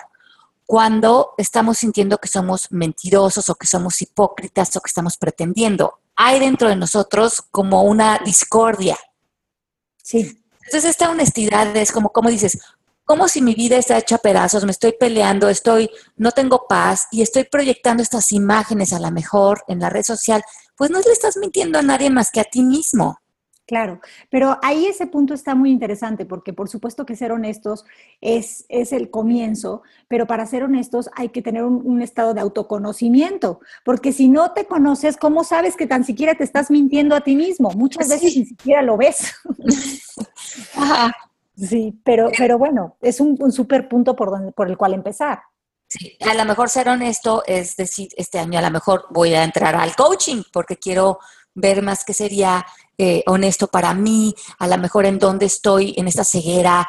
cuando estamos sintiendo que somos mentirosos o que somos hipócritas o que estamos pretendiendo? Hay dentro de nosotros como una discordia. Sí. Entonces esta honestidad es como, como dices, como si mi vida está hecha a pedazos, me estoy peleando, estoy, no tengo paz y estoy proyectando estas imágenes a la mejor en la red social, pues no le estás mintiendo a nadie más que a ti mismo. Claro, pero ahí ese punto está muy interesante porque por supuesto que ser honestos es, es el comienzo, pero para ser honestos hay que tener un, estado de autoconocimiento, porque si no te conoces, ¿cómo sabes que tan siquiera te estás mintiendo a ti mismo? Muchas veces ni siquiera lo ves. (laughs) Sí, pero, pero bueno, es un, un súper punto por, donde, por el cual empezar. Sí, a lo mejor ser honesto es decir, este año a lo mejor voy a entrar al coaching porque quiero ver más qué sería eh, honesto para mí, a lo mejor en dónde estoy en esta ceguera,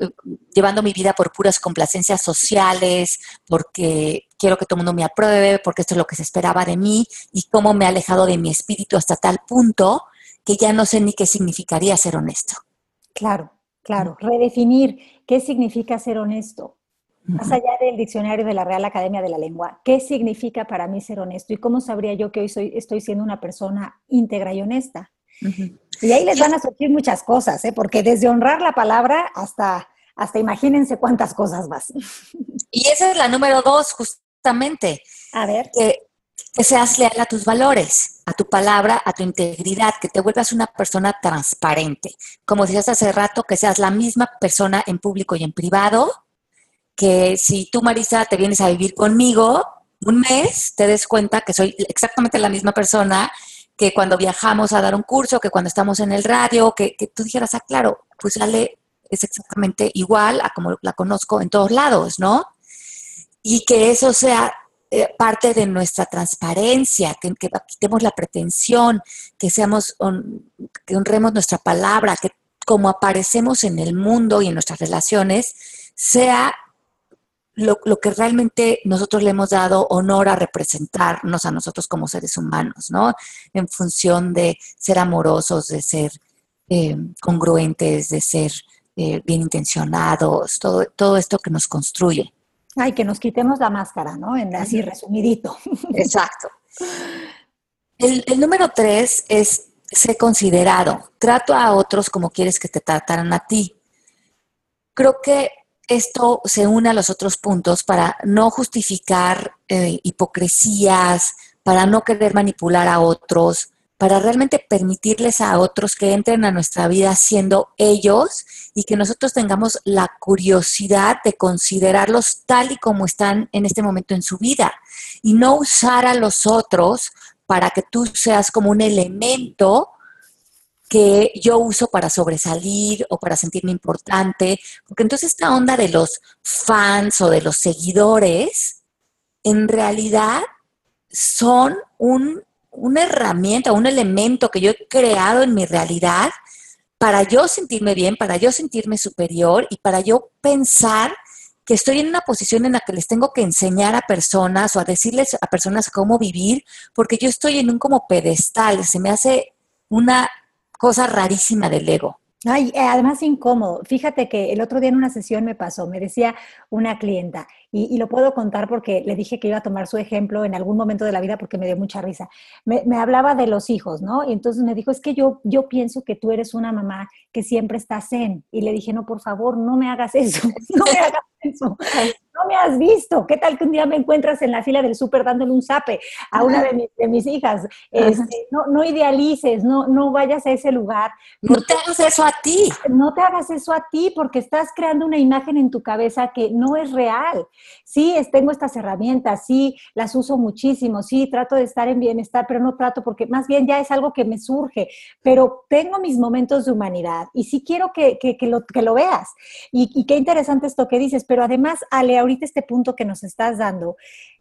eh, llevando mi vida por puras complacencias sociales, porque quiero que todo el mundo me apruebe, porque esto es lo que se esperaba de mí, y cómo me he alejado de mi espíritu hasta tal punto que ya no sé ni qué significaría ser honesto. Claro, claro. Redefinir qué significa ser honesto. Más allá del diccionario de la Real Academia de la Lengua, ¿qué significa para mí ser honesto y cómo sabría yo que hoy soy, estoy siendo una persona íntegra y honesta? Y ahí les van a surgir muchas cosas, ¿eh? porque desde honrar la palabra hasta, hasta imagínense cuántas cosas más. Y esa es la número dos, justamente. A ver. Que, que seas leal a tus valores, a tu palabra, a tu integridad, que te vuelvas una persona transparente. Como decías hace rato, que seas la misma persona en público y en privado, que si tú, Marisa, te vienes a vivir conmigo un mes, te des cuenta que soy exactamente la misma persona que cuando viajamos a dar un curso, que cuando estamos en el radio, que, tú dijeras, ah, claro, pues Ale es exactamente igual a como la conozco en todos lados, ¿no? Y que eso sea eh, parte de nuestra transparencia, que, quitemos la pretensión, que seamos, que honremos nuestra palabra, que como aparecemos en el mundo y en nuestras relaciones, sea lo, que realmente nosotros le hemos dado honor a representarnos a nosotros como seres humanos, ¿no? En función de ser amorosos, de ser eh, congruentes, de ser eh, bien intencionados, todo, todo esto que nos construye. Ay, que nos quitemos la máscara, ¿no? En así resumidito. Exacto. El, el número tres es ser considerado. Trato a otros como quieres que te trataran a ti. Creo que esto se une a los otros puntos para no justificar eh, hipocresías, para no querer manipular a otros, para realmente permitirles a otros que entren a nuestra vida siendo ellos y que nosotros tengamos la curiosidad de considerarlos tal y como están en este momento en su vida y no usar a los otros para que tú seas como un elemento que yo uso para sobresalir o para sentirme importante, porque entonces esta onda de los fans o de los seguidores, en realidad son un, una herramienta, un elemento que yo he creado en mi realidad para yo sentirme bien, para yo sentirme superior y para yo pensar que estoy en una posición en la que les tengo que enseñar a personas o a decirles a personas cómo vivir, porque yo estoy en un como pedestal, se me hace una cosa rarísima del ego. Ay, eh, además incómodo. Fíjate que el otro día en una sesión me pasó, me decía una clienta, y, lo puedo contar porque le dije que iba a tomar su ejemplo en algún momento de la vida porque me dio mucha risa. Me, hablaba de los hijos, ¿no? Y entonces me dijo, es que yo, yo pienso que tú eres una mamá que siempre está zen. Y le dije, no, por favor, no me hagas eso, (laughs) no me hagas eso no me has visto. ¿Qué tal que un día me encuentras en la fila del súper dándole un zape a una de, mis, hijas? Este, no, no idealices, no, no vayas a ese lugar. No te hagas eso a ti. No te hagas eso a ti porque estás creando una imagen en tu cabeza que no es real. Sí, tengo estas herramientas, sí, las uso muchísimo, sí, trato de estar en bienestar, pero no trato porque más bien ya es algo que me surge, pero tengo mis momentos de humanidad y sí quiero que, lo, que lo veas. Y, y qué interesante esto que dices, pero además, Ale, ahorita este punto que nos estás dando,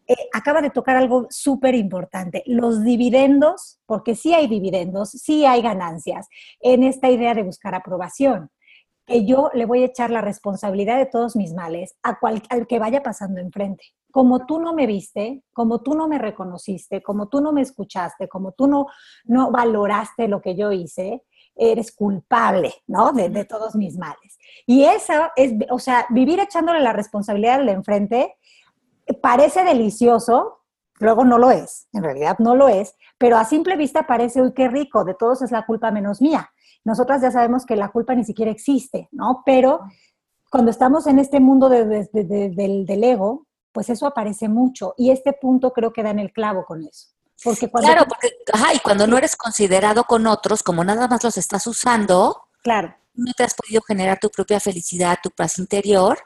eh, acaba de tocar algo súper importante, los dividendos, porque sí hay dividendos, sí hay ganancias en esta idea de buscar aprobación. Que yo le voy a echar la responsabilidad de todos mis males a cual, al que vaya pasando enfrente. Como tú no me viste, como tú no me reconociste, como tú no me escuchaste, como tú no, no valoraste lo que yo hice, eres culpable, ¿no? De, de, todos mis males. Y esa es, o sea, vivir echándole la responsabilidad al de enfrente parece delicioso, luego no lo es, en realidad no lo es, pero a simple vista parece, uy, qué rico, de todos es la culpa menos mía. Nosotras ya sabemos que la culpa ni siquiera existe, ¿no? Pero cuando estamos en este mundo del, del ego, pues eso aparece mucho y este punto creo que da en el clavo con eso. Porque cuando claro, porque ajá, y cuando no eres considerado con otros, como nada más los estás usando, claro. no te has podido generar tu propia felicidad, tu paz interior,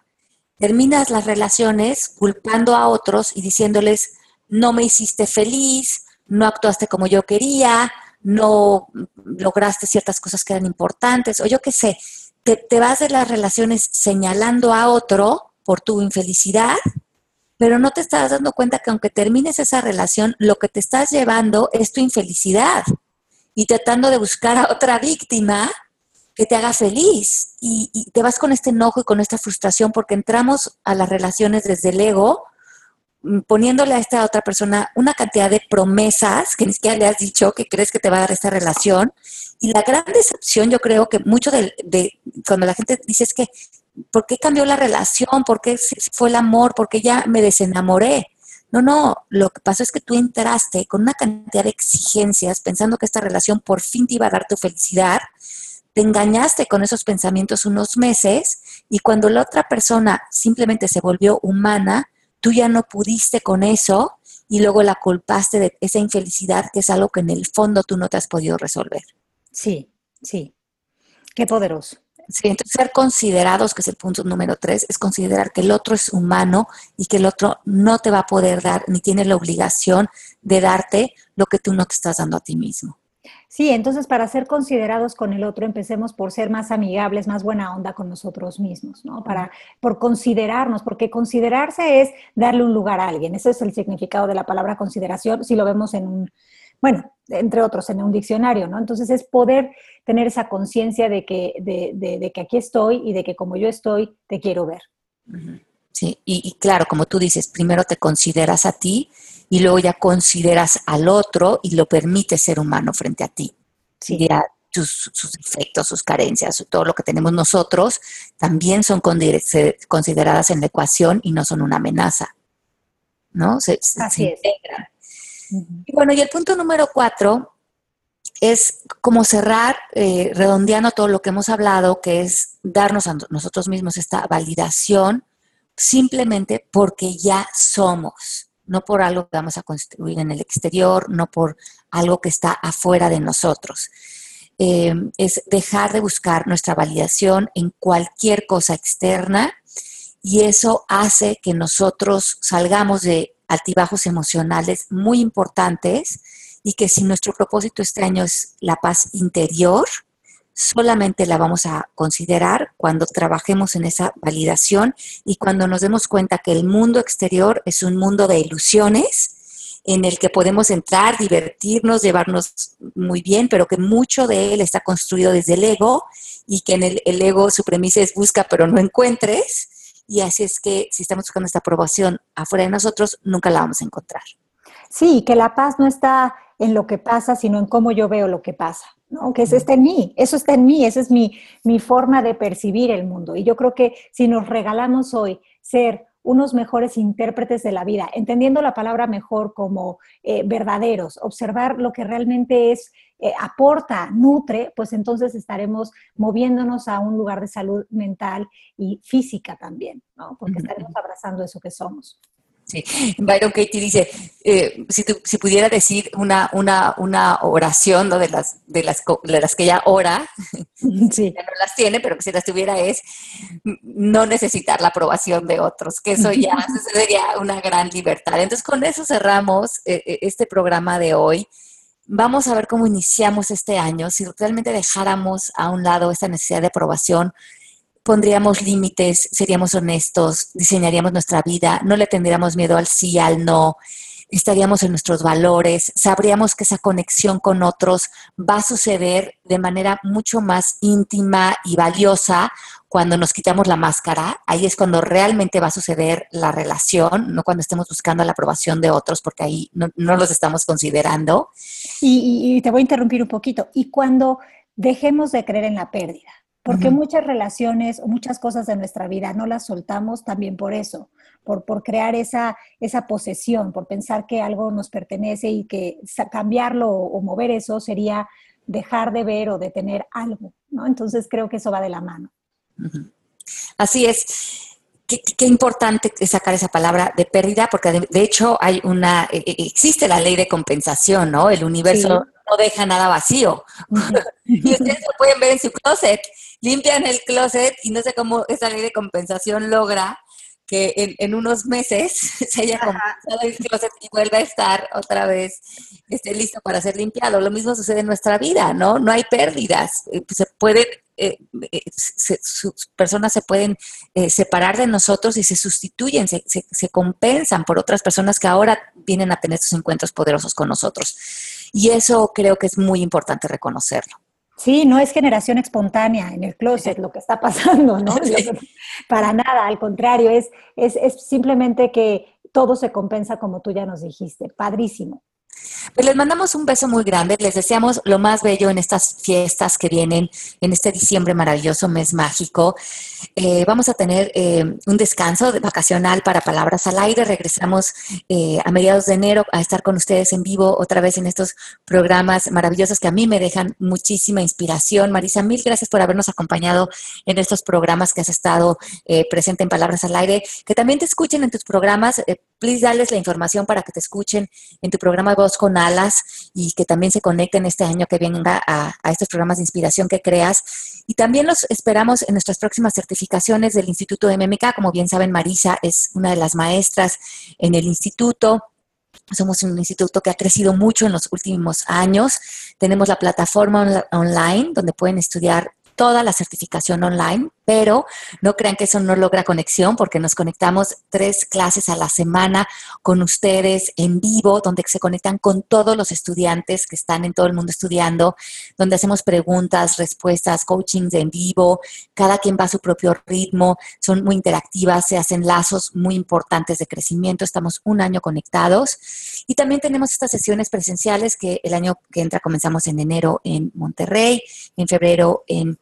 terminas las relaciones culpando a otros y diciéndoles, no me hiciste feliz, no actuaste como yo quería, no lograste ciertas cosas que eran importantes, o yo qué sé, te, te vas de las relaciones señalando a otro por tu infelicidad pero no te estás dando cuenta que aunque termines esa relación, lo que te estás llevando es tu infelicidad y tratando de buscar a otra víctima que te haga feliz y, te vas con este enojo y con esta frustración porque entramos a las relaciones desde el ego mm, poniéndole a esta otra persona una cantidad de promesas que ni siquiera le has dicho que crees que te va a dar esta relación. Y la gran decepción, yo creo que mucho de, de cuando la gente dice es que ¿por qué cambió la relación? ¿Por qué fue el amor? ¿Por qué ya me desenamoré? No, no, lo que pasó es que tú entraste con una cantidad de exigencias pensando que esta relación por fin te iba a dar tu felicidad, te engañaste con esos pensamientos unos meses y cuando la otra persona simplemente se volvió humana, tú ya no pudiste con eso y luego la culpaste de esa infelicidad que es algo que en el fondo tú no te has podido resolver. Sí, sí. Qué poderoso. Sí, entonces ser considerados, que es el punto número tres, es considerar que el otro es humano y que el otro no te va a poder dar ni tiene la obligación de darte lo que tú no te estás dando a ti mismo. Sí, entonces para ser considerados con el otro, empecemos por ser más amigables, más buena onda con nosotros mismos, ¿no? Para, por considerarnos, porque considerarse es darle un lugar a alguien. Ese es el significado de la palabra consideración, si lo vemos en un, bueno, entre otros, en un diccionario, ¿no? Entonces es poder tener esa conciencia de que, de, de, que aquí estoy y de que como yo estoy, te quiero ver. Sí, y, claro, como tú dices, primero te consideras a ti y luego ya consideras al otro y lo permites ser humano frente a ti. Sí. sus, sus defectos, sus carencias, todo lo que tenemos nosotros, también son consideradas en la ecuación y no son una amenaza. ¿No? Se, Así es. Y bueno, y el punto número cuatro es como cerrar, eh, redondeando todo lo que hemos hablado, que es darnos a nosotros mismos esta validación simplemente porque ya somos, no por algo que vamos a construir en el exterior, no por algo que está afuera de nosotros. Eh, es dejar de buscar nuestra validación en cualquier cosa externa y eso hace que nosotros salgamos de altibajos emocionales muy importantes y que si nuestro propósito este año es la paz interior, solamente la vamos a considerar cuando trabajemos en esa validación y cuando nos demos cuenta que el mundo exterior es un mundo de ilusiones en el que podemos entrar, divertirnos, llevarnos muy bien, pero que mucho de él está construido desde el ego y que en el, el ego su premisa es busca pero no encuentres y así es que si estamos buscando esta aprobación afuera de nosotros, nunca la vamos a encontrar. Sí, que la paz no está en lo que pasa, sino en cómo yo veo lo que pasa, ¿no? Que eso está en mí, eso está en mí, esa es mi, mi forma de percibir el mundo. Y yo creo que si nos regalamos hoy ser unos mejores intérpretes de la vida, entendiendo la palabra mejor como eh, verdaderos, observar lo que realmente es, eh, aporta, nutre, pues entonces estaremos moviéndonos a un lugar de salud mental y física también, ¿no? Porque estaremos abrazando eso que somos. Sí, Byron Katie dice, eh, si, si, pudiera decir una, una, una oración ¿no? de, las, de, las, de las que ella ora, (laughs) sí. ya no las tiene, pero que si las tuviera es no necesitar la aprobación de otros, que eso ya sería una gran libertad. Entonces, con eso cerramos eh, eh, este programa de hoy. Vamos a ver cómo iniciamos este año, si realmente dejáramos a un lado esta necesidad de aprobación pondríamos límites, seríamos honestos, diseñaríamos nuestra vida, no le tendríamos miedo al sí, al no, estaríamos en nuestros valores, sabríamos que esa conexión con otros va a suceder de manera mucho más íntima y valiosa cuando nos quitamos la máscara. Ahí es cuando realmente va a suceder la relación, no cuando estemos buscando la aprobación de otros, porque ahí no, los estamos considerando. y te voy a interrumpir un poquito. Y cuando dejemos de creer en la pérdida, porque muchas relaciones o muchas cosas de nuestra vida no las soltamos también por eso, por, por crear esa, esa posesión, por pensar que algo nos pertenece y que cambiarlo o, mover eso sería dejar de ver o de tener algo, ¿no? Entonces creo que eso va de la mano. Así es. Qué, importante es sacar esa palabra de pérdida, porque de, hecho hay una, e, e, existe la ley de compensación, ¿no? El universo no deja nada vacío. (laughs) y ustedes lo pueden ver en su closet limpian el closet y no sé cómo esa ley de compensación logra que en, unos meses (laughs) se haya compensado el closet y vuelva a estar otra vez esté listo para ser limpiado. Lo mismo sucede en nuestra vida, ¿no? No hay pérdidas. Eh, se puede, eh, eh, personas se pueden separar de nosotros y se sustituyen, se, se, compensan por otras personas que ahora vienen a tener estos encuentros poderosos con nosotros. Y eso creo que es muy importante reconocerlo. Sí, no es generación espontánea en el closet lo que está pasando, ¿no? (laughs) Para nada, al contrario, es, es, es simplemente que todo se compensa como tú ya nos dijiste. Padrísimo. Pues les mandamos un beso muy grande, les deseamos lo más bello en estas fiestas que vienen, en este diciembre maravilloso, mes mágico. Eh, vamos a tener eh, un descanso vacacional para Palabras al Aire. Regresamos eh, a mediados de enero a estar con ustedes en vivo otra vez en estos programas maravillosos que a mí me dejan muchísima inspiración. Marisa, mil gracias por habernos acompañado en estos programas que has estado presente en Palabras al Aire. Que también te escuchen en tus programas. please, darles la información para que te escuchen en tu programa Voz con Alas y que también se conecten este año que venga a, estos programas de inspiración que creas. Y también los esperamos en nuestras próximas certificaciones del Instituto MMK. Como bien saben, Marisa es una de las maestras en el instituto. Somos un instituto que ha crecido mucho en los últimos años. Tenemos la plataforma online donde pueden estudiar toda la certificación online, pero no crean que eso no logra conexión porque nos conectamos tres clases a la semana con ustedes en vivo, donde se conectan con todos los estudiantes que están en todo el mundo estudiando, donde hacemos preguntas, respuestas, coachings en vivo, cada quien va a su propio ritmo, son muy interactivas, se hacen lazos muy importantes de crecimiento, estamos un año conectados. Y también tenemos estas sesiones presenciales que el año que entra comenzamos en enero en Monterrey, en febrero en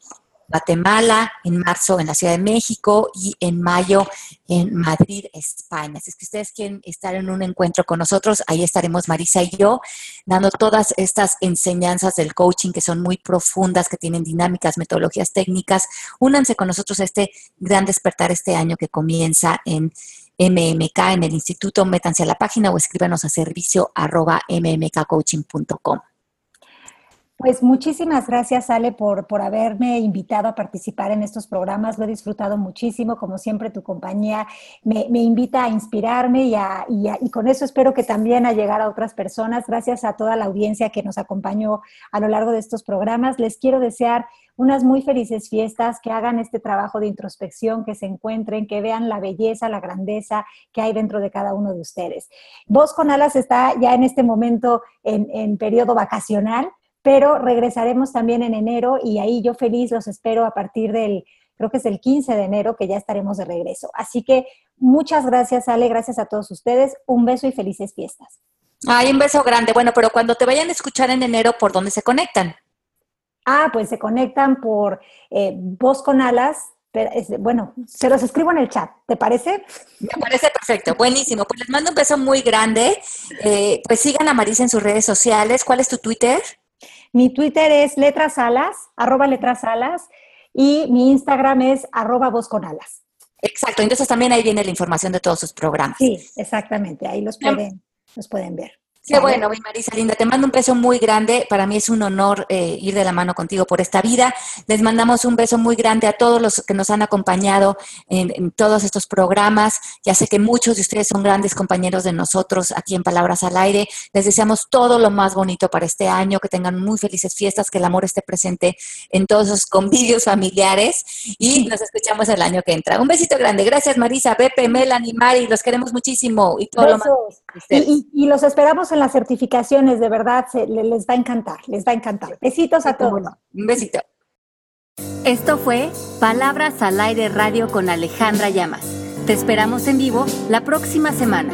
Guatemala, en marzo en la Ciudad de México y en mayo en Madrid, España. Si es que ustedes quieren estar en un encuentro con nosotros, ahí estaremos Marisa y yo dando todas estas enseñanzas del coaching que son muy profundas, que tienen dinámicas, metodologías técnicas. Únanse con nosotros a este gran despertar este año que comienza en MMK en el instituto, métanse a la página o escríbanos a servicio arroba mmkcoaching.com. Pues muchísimas gracias, Ale, por, por haberme invitado a participar en estos programas. Lo he disfrutado muchísimo. Como siempre, tu compañía me, invita a inspirarme y, y, con eso espero que también a llegar a otras personas. Gracias a toda la audiencia que nos acompañó a lo largo de estos programas. Les quiero desear unas muy felices fiestas, que hagan este trabajo de introspección, que se encuentren, que vean la belleza, la grandeza que hay dentro de cada uno de ustedes. Voz con Alas está ya en este momento en, en periodo vacacional pero regresaremos también en enero y ahí yo feliz los espero a partir del, creo que es el 15 de enero que ya estaremos de regreso. Así que muchas gracias Ale, gracias a todos ustedes, un beso y felices fiestas. Ay, un beso grande. Bueno, pero cuando te vayan a escuchar en enero, ¿por dónde se conectan? Ah, pues se conectan por eh, Voz con Alas. bueno, se los escribo en el chat, ¿te parece? Me parece perfecto, buenísimo. Pues les mando un beso muy grande. Eh, pues sigan a Marisa en sus redes sociales. ¿Cuál es tu Twitter? Mi Twitter es letrasalas, arroba letrasalas, y mi Instagram es arroba voz con alas. Exacto, entonces también ahí viene la información de todos sus programas. Sí, exactamente, ahí los pueden, los pueden ver. Qué bueno, mi Marisa Linda. Te mando un beso muy grande. Para mí es un honor eh, ir de la mano contigo por esta vida. Les mandamos un beso muy grande a todos los que nos han acompañado en, todos estos programas. Ya sé que muchos de ustedes son grandes compañeros de nosotros aquí en Palabras al Aire. Les deseamos todo lo más bonito para este año, que tengan muy felices fiestas, que el amor esté presente en todos sus convivios familiares y nos escuchamos el año que entra. Un besito grande. Gracias, Marisa, Pepe, Melanie, Mari. Los queremos muchísimo y todo lo más. Y, y los esperamos en las certificaciones, de verdad, se, les va a encantar, les va a encantar. Besitos a todos. Un besito. Esto fue Palabras al Aire Radio con Alejandra Llamas. Te esperamos en vivo la próxima semana.